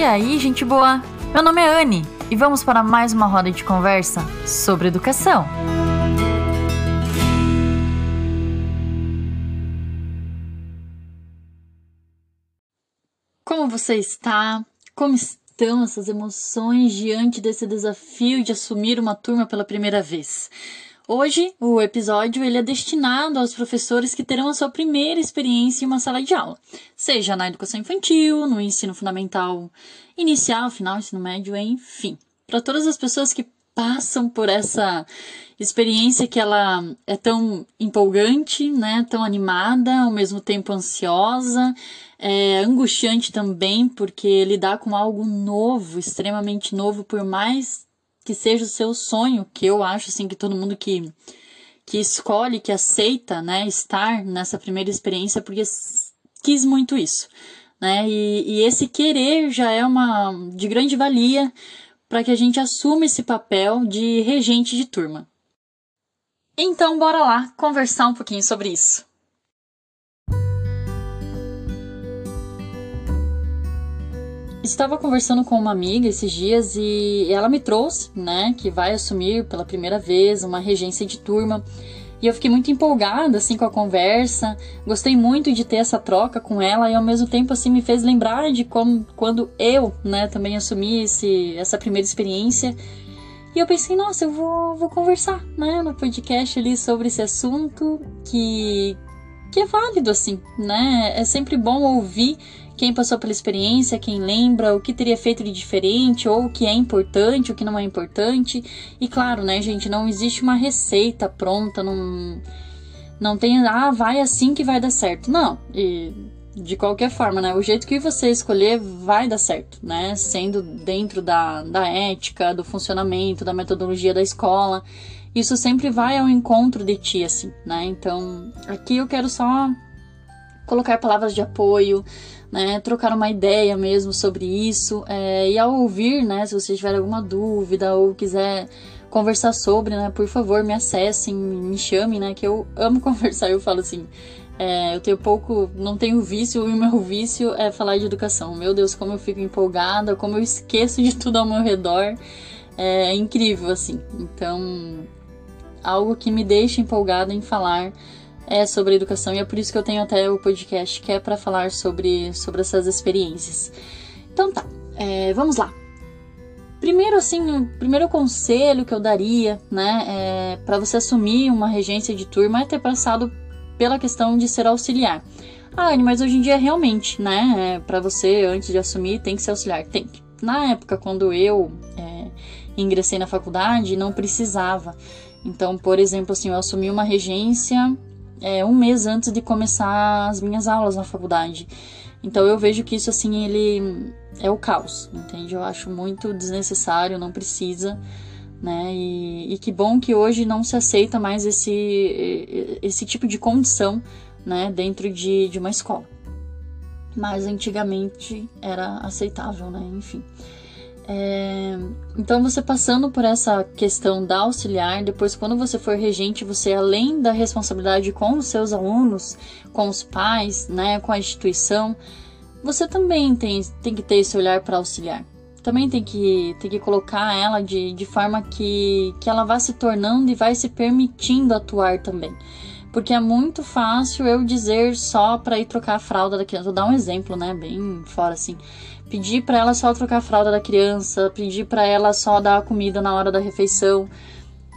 E aí, gente boa? Meu nome é Anne e vamos para mais uma roda de conversa sobre educação. Como você está? Como estão essas emoções diante desse desafio de assumir uma turma pela primeira vez? Hoje, o episódio ele é destinado aos professores que terão a sua primeira experiência em uma sala de aula, seja na educação infantil, no ensino fundamental inicial, final, ensino médio, enfim. Para todas as pessoas que passam por essa experiência que ela é tão empolgante, né, tão animada, ao mesmo tempo ansiosa, é angustiante também, porque lidar com algo novo, extremamente novo, por mais que seja o seu sonho, que eu acho assim que todo mundo que que escolhe, que aceita, né, estar nessa primeira experiência porque quis muito isso, né? E, e esse querer já é uma de grande valia para que a gente assuma esse papel de regente de turma. Então, bora lá conversar um pouquinho sobre isso. Estava conversando com uma amiga esses dias e ela me trouxe, né, que vai assumir pela primeira vez uma regência de turma. E eu fiquei muito empolgada assim com a conversa. Gostei muito de ter essa troca com ela e ao mesmo tempo assim me fez lembrar de como quando eu, né, também assumi esse, essa primeira experiência. E eu pensei, nossa, eu vou, vou conversar, né, no podcast ali sobre esse assunto que que é válido assim, né? É sempre bom ouvir quem passou pela experiência, quem lembra, o que teria feito de diferente, ou o que é importante, o que não é importante. E claro, né, gente, não existe uma receita pronta, não, não tem, ah, vai assim que vai dar certo. Não, e de qualquer forma, né, o jeito que você escolher vai dar certo, né, sendo dentro da, da ética, do funcionamento, da metodologia da escola. Isso sempre vai ao encontro de ti, assim, né? Então, aqui eu quero só colocar palavras de apoio, né, trocar uma ideia mesmo sobre isso. É, e ao ouvir, né, se você tiver alguma dúvida ou quiser conversar sobre, né, por favor, me acessem, me chamem, né, que eu amo conversar. Eu falo assim, é, eu tenho pouco, não tenho vício, e o meu vício é falar de educação. Meu Deus, como eu fico empolgada, como eu esqueço de tudo ao meu redor. É, incrível, assim. Então, algo que me deixa empolgada em falar é sobre educação e é por isso que eu tenho até o podcast que é para falar sobre, sobre essas experiências. Então tá, é, vamos lá. Primeiro, assim, o primeiro conselho que eu daria, né, é, para você assumir uma regência de turma é ter passado pela questão de ser auxiliar. Ah, mas hoje em dia realmente, né, é, para você antes de assumir tem que ser auxiliar, tem que. Na época quando eu é, ingressei na faculdade, não precisava. Então, por exemplo, assim, eu assumi uma regência é, um mês antes de começar as minhas aulas na faculdade. Então eu vejo que isso assim ele é o caos, entende? Eu acho muito desnecessário, não precisa, né? E, e que bom que hoje não se aceita mais esse esse tipo de condição, né? Dentro de, de uma escola. Mas antigamente era aceitável, né? Enfim. É, então, você passando por essa questão da auxiliar, depois, quando você for regente, você, além da responsabilidade com os seus alunos, com os pais, né, com a instituição, você também tem, tem que ter esse olhar para auxiliar. Também tem que, tem que colocar ela de, de forma que, que ela vá se tornando e vai se permitindo atuar também. Porque é muito fácil eu dizer só para ir trocar a fralda da criança. Vou dar um exemplo, né? Bem fora assim pedir para ela só trocar a fralda da criança, pedir para ela só dar a comida na hora da refeição,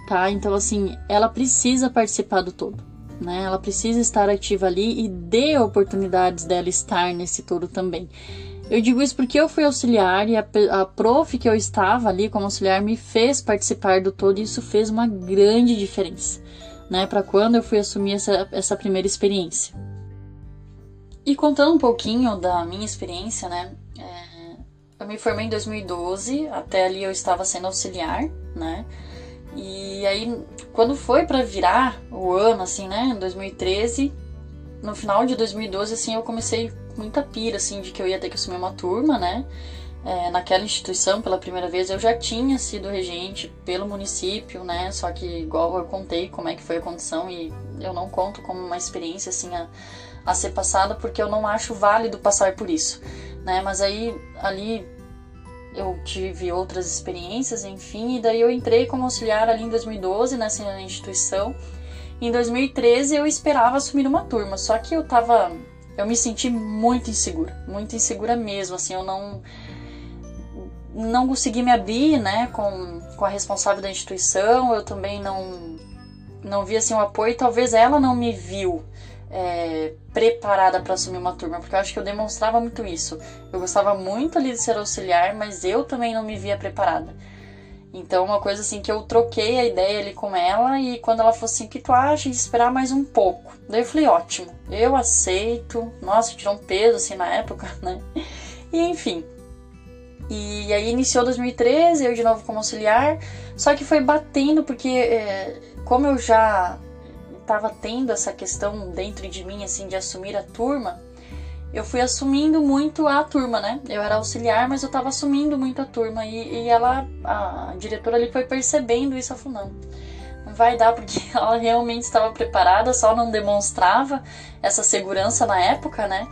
tá? Então assim, ela precisa participar do todo, né? Ela precisa estar ativa ali e dê oportunidades dela estar nesse todo também. Eu digo isso porque eu fui auxiliar e a, a prof que eu estava ali como auxiliar me fez participar do todo e isso fez uma grande diferença, né? Para quando eu fui assumir essa, essa primeira experiência. E contando um pouquinho da minha experiência, né? Eu me formei em 2012, até ali eu estava sendo auxiliar, né? E aí, quando foi para virar o ano, assim, né, 2013, no final de 2012, assim, eu comecei muita pira, assim, de que eu ia ter que assumir uma turma, né? É, naquela instituição, pela primeira vez, eu já tinha sido regente pelo município, né? Só que, igual eu contei como é que foi a condição e eu não conto como uma experiência, assim, a, a ser passada, porque eu não acho válido passar por isso, né? Mas aí, ali eu tive outras experiências, enfim, e daí eu entrei como auxiliar ali em 2012 nessa instituição. Em 2013 eu esperava assumir uma turma, só que eu tava. Eu me senti muito insegura, muito insegura mesmo, assim, eu não. Não consegui me abrir, né, com, com a responsável da instituição, eu também não. Não vi, assim, o apoio, talvez ela não me viu é, preparada para assumir uma turma, porque eu acho que eu demonstrava muito isso. Eu gostava muito ali de ser auxiliar, mas eu também não me via preparada. Então, uma coisa assim que eu troquei a ideia ali com ela e quando ela falou assim: "Que tu acha de esperar mais um pouco?". Daí eu falei: "Ótimo. Eu aceito". Nossa, tirou um peso assim na época, né? E enfim. E aí iniciou 2013, eu de novo como auxiliar, só que foi batendo porque é, como eu já estava tendo essa questão dentro de mim, assim, de assumir a turma, eu fui assumindo muito a turma, né? Eu era auxiliar, mas eu estava assumindo muito a turma. E, e, ela, a diretora ali foi percebendo isso. Ela falou: não, não vai dar, porque ela realmente estava preparada, só não demonstrava essa segurança na época, né?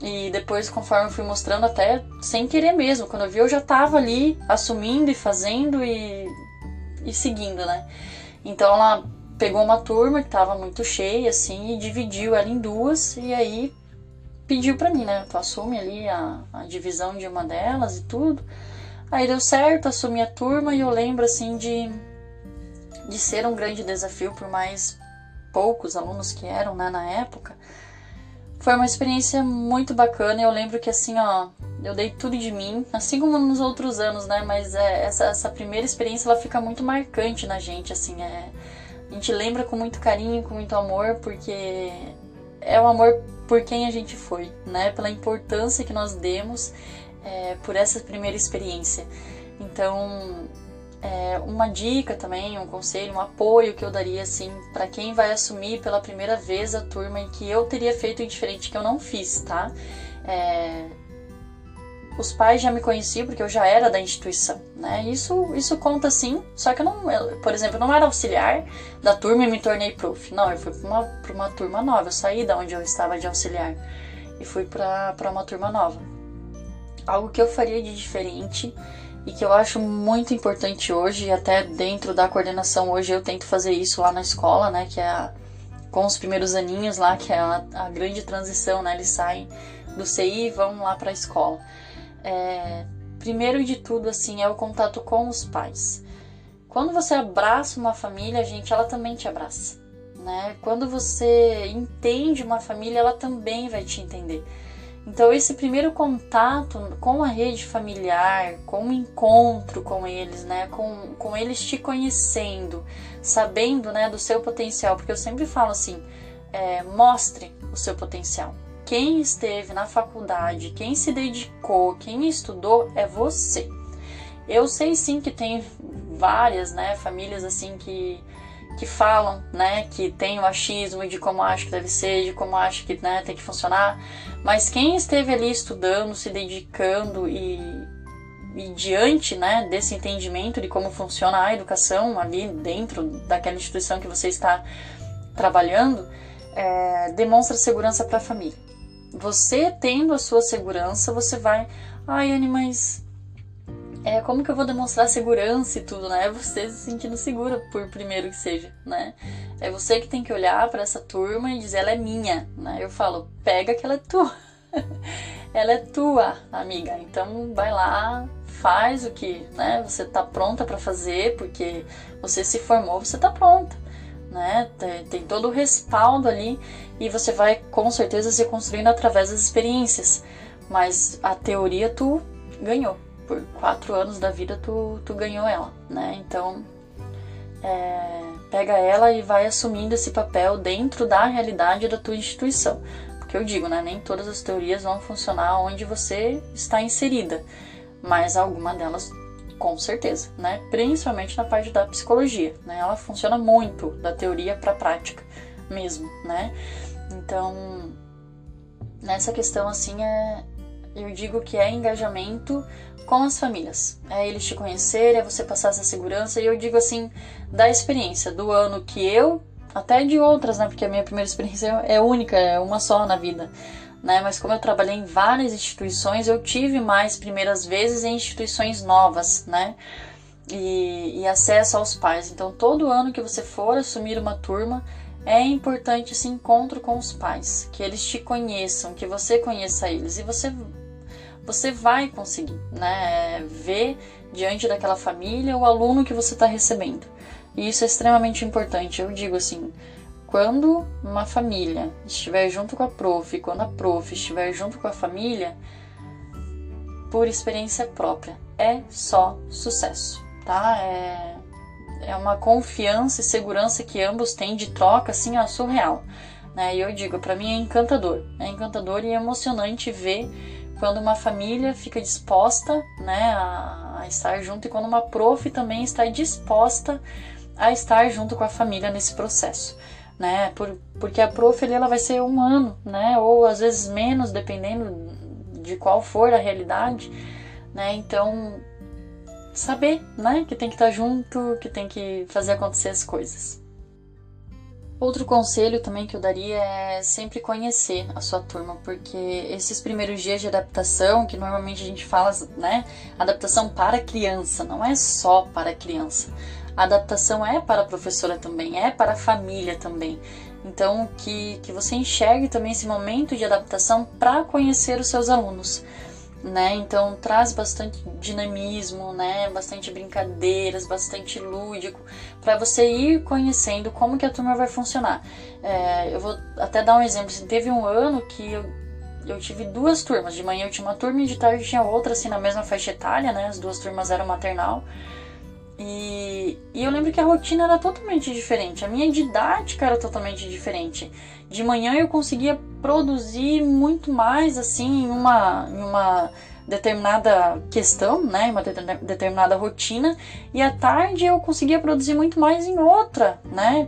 E depois, conforme eu fui mostrando, até sem querer mesmo, quando eu vi, eu já estava ali assumindo e fazendo e, e seguindo, né? Então ela pegou uma turma que tava muito cheia, assim, e dividiu ela em duas, e aí pediu para mim, né? Tu assume ali a, a divisão de uma delas e tudo. Aí deu certo, assumi a turma e eu lembro, assim, de, de ser um grande desafio, por mais poucos alunos que eram, né, na época. Foi uma experiência muito bacana. Eu lembro que, assim, ó, eu dei tudo de mim, assim como nos outros anos, né? Mas é, essa, essa primeira experiência, ela fica muito marcante na gente, assim, é a gente lembra com muito carinho, com muito amor, porque é o amor por quem a gente foi, né? Pela importância que nós demos é, por essa primeira experiência. Então, é, uma dica também, um conselho, um apoio que eu daria assim para quem vai assumir pela primeira vez a turma e que eu teria feito diferente que eu não fiz, tá? É, os pais já me conheciam porque eu já era da instituição, né? Isso, isso conta sim, só que eu não, eu, por exemplo, eu não era auxiliar da turma e me tornei prof. Não, eu fui para uma, uma turma nova, eu saí da onde eu estava de auxiliar e fui para uma turma nova. Algo que eu faria de diferente e que eu acho muito importante hoje, até dentro da coordenação hoje eu tento fazer isso lá na escola, né? Que é a, com os primeiros aninhos lá, que é a, a grande transição, né? Eles saem do CI e vão lá para a escola é, primeiro de tudo, assim, é o contato com os pais. Quando você abraça uma família, gente, ela também te abraça, né? Quando você entende uma família, ela também vai te entender. Então, esse primeiro contato com a rede familiar, com o encontro com eles, né? Com, com eles te conhecendo, sabendo, né, do seu potencial, porque eu sempre falo assim, é, mostre o seu potencial, quem esteve na faculdade, quem se dedicou, quem estudou é você. Eu sei sim que tem várias, né, famílias assim que que falam, né, que tem o achismo de como acho que deve ser, de como acho que, né, tem que funcionar, mas quem esteve ali estudando, se dedicando e, e diante, né, desse entendimento de como funciona a educação ali dentro daquela instituição que você está trabalhando, é, demonstra segurança para a família. Você tendo a sua segurança, você vai. Ai, Anne, mas. É, como que eu vou demonstrar segurança e tudo, né? É você se sentindo segura, por primeiro que seja, né? É você que tem que olhar para essa turma e dizer, ela é minha, né? Eu falo, pega que ela é tua. ela é tua, amiga. Então vai lá, faz o que, né? Você tá pronta para fazer, porque você se formou, você tá pronta né? Tem, tem todo o respaldo ali e você vai com certeza se construindo através das experiências. Mas a teoria tu ganhou. Por quatro anos da vida tu, tu ganhou ela, né? Então é, pega ela e vai assumindo esse papel dentro da realidade da tua instituição. Porque eu digo, né? Nem todas as teorias vão funcionar onde você está inserida, mas alguma delas com certeza, né? Principalmente na parte da psicologia, né? Ela funciona muito da teoria para a prática mesmo, né? Então, nessa questão assim é eu digo que é engajamento com as famílias. É eles te conhecerem, é você passar essa segurança. E eu digo assim, da experiência do ano que eu, até de outras, né? Porque a minha primeira experiência é única, é uma só na vida né? Mas como eu trabalhei em várias instituições, eu tive mais primeiras vezes em instituições novas, né? E, e acesso aos pais. Então, todo ano que você for assumir uma turma, é importante esse encontro com os pais, que eles te conheçam, que você conheça eles e você você vai conseguir, né, ver diante daquela família o aluno que você está recebendo. E isso é extremamente importante. Eu digo assim, quando uma família estiver junto com a prof, quando a prof estiver junto com a família, por experiência própria, é só sucesso, tá? É, é uma confiança e segurança que ambos têm de troca, assim, ó, surreal. Né? E eu digo, para mim é encantador, é encantador e emocionante ver quando uma família fica disposta, né, a, a estar junto e quando uma prof também está disposta a estar junto com a família nesse processo né? Por, porque a prof ali, ela vai ser um ano, né? Ou às vezes menos, dependendo de qual for a realidade, né? Então, saber, né? Que tem que estar junto, que tem que fazer acontecer as coisas. Outro conselho também que eu daria é sempre conhecer a sua turma, porque esses primeiros dias de adaptação, que normalmente a gente fala, né, adaptação para criança, não é só para criança. A adaptação é para a professora também, é para a família também. Então, que, que você enxergue também esse momento de adaptação para conhecer os seus alunos. Né? Então traz bastante dinamismo, né? Bastante brincadeiras, bastante lúdico, para você ir conhecendo como que a turma vai funcionar. É, eu vou até dar um exemplo. Assim, teve um ano que eu, eu tive duas turmas. De manhã eu tinha uma turma e de tarde tinha outra, assim, na mesma faixa etária, né? As duas turmas eram maternal. E, e, eu lembro que a rotina era totalmente diferente, a minha didática era totalmente diferente. De manhã eu conseguia produzir muito mais assim em uma, em uma determinada questão, né, uma determinada rotina, e à tarde eu conseguia produzir muito mais em outra, né,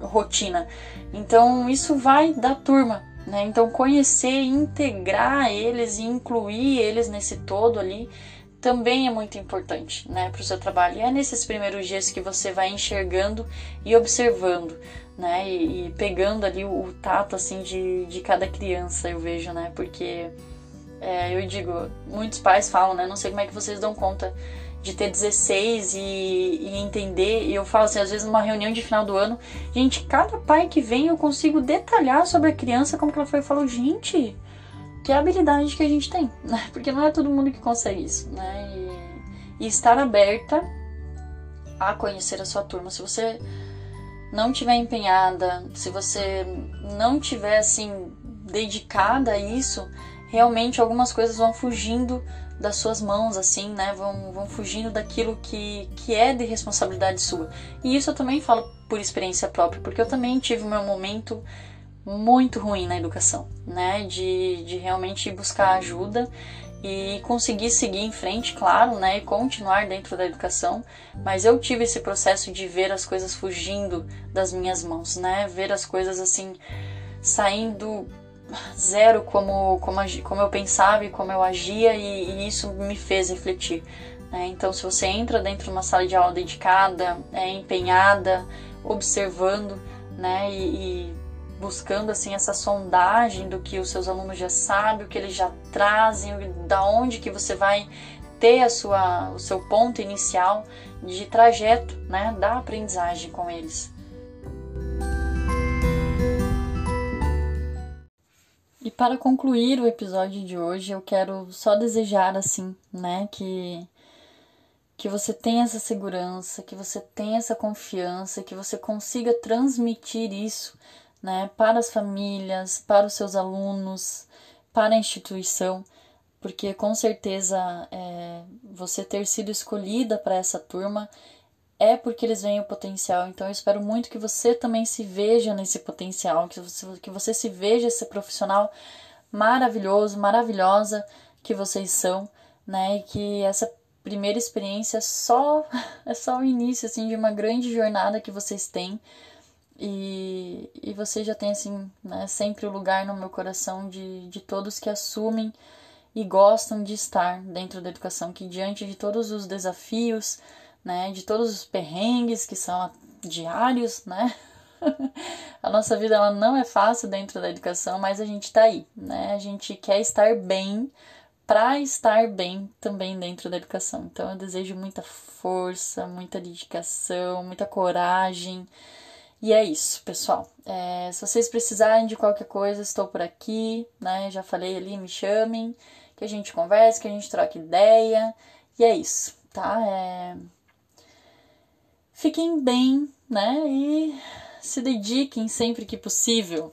rotina. Então isso vai da turma, né? Então conhecer, integrar eles e incluir eles nesse todo ali também é muito importante né, para o seu trabalho. E é nesses primeiros dias que você vai enxergando e observando, né, e, e pegando ali o, o, tato assim de, de cada criança, eu vejo, né, porque é, eu digo, muitos pais falam, né, não sei como é que vocês dão conta de ter 16 e, e, entender. E eu falo assim, às vezes numa reunião de final do ano, gente, cada pai que vem eu consigo detalhar sobre a criança, como que ela foi. Eu falo, gente, que é a habilidade que a gente tem, né? Porque não é todo mundo que consegue isso, né? E, e estar aberta a conhecer a sua turma. Se você não tiver empenhada, se você não tiver assim dedicada a isso, realmente algumas coisas vão fugindo das suas mãos, assim, né? Vão, vão fugindo daquilo que, que é de responsabilidade sua. E isso eu também falo por experiência própria, porque eu também tive o meu momento muito ruim na educação, né? De, de realmente buscar ajuda e conseguir seguir em frente, claro, né? E continuar dentro da educação. Mas eu tive esse processo de ver as coisas fugindo das minhas mãos, né? Ver as coisas assim saindo zero como, como, como eu pensava e como eu agia e, e isso me fez refletir. Né? Então, se você entra dentro de uma sala de aula dedicada, é empenhada, observando, né? e, e buscando assim essa sondagem do que os seus alunos já sabem, o que eles já trazem, da onde que você vai ter a sua, o seu ponto inicial de trajeto, né, da aprendizagem com eles. E para concluir o episódio de hoje, eu quero só desejar assim, né, que que você tenha essa segurança, que você tenha essa confiança, que você consiga transmitir isso né, para as famílias, para os seus alunos, para a instituição, porque com certeza é, você ter sido escolhida para essa turma é porque eles veem o potencial. Então eu espero muito que você também se veja nesse potencial, que você, que você se veja esse profissional maravilhoso, maravilhosa que vocês são, né? E que essa primeira experiência é só é só o início assim de uma grande jornada que vocês têm e, e você já tem, assim, né, sempre o lugar no meu coração de, de todos que assumem e gostam de estar dentro da educação, que diante de todos os desafios, né, de todos os perrengues que são diários, né, a nossa vida ela não é fácil dentro da educação, mas a gente tá aí, né? A gente quer estar bem para estar bem também dentro da educação. Então eu desejo muita força, muita dedicação, muita coragem. E é isso, pessoal. É, se vocês precisarem de qualquer coisa, estou por aqui, né? Já falei ali, me chamem, que a gente converse, que a gente troque ideia. E é isso, tá? É... Fiquem bem, né? E se dediquem sempre que possível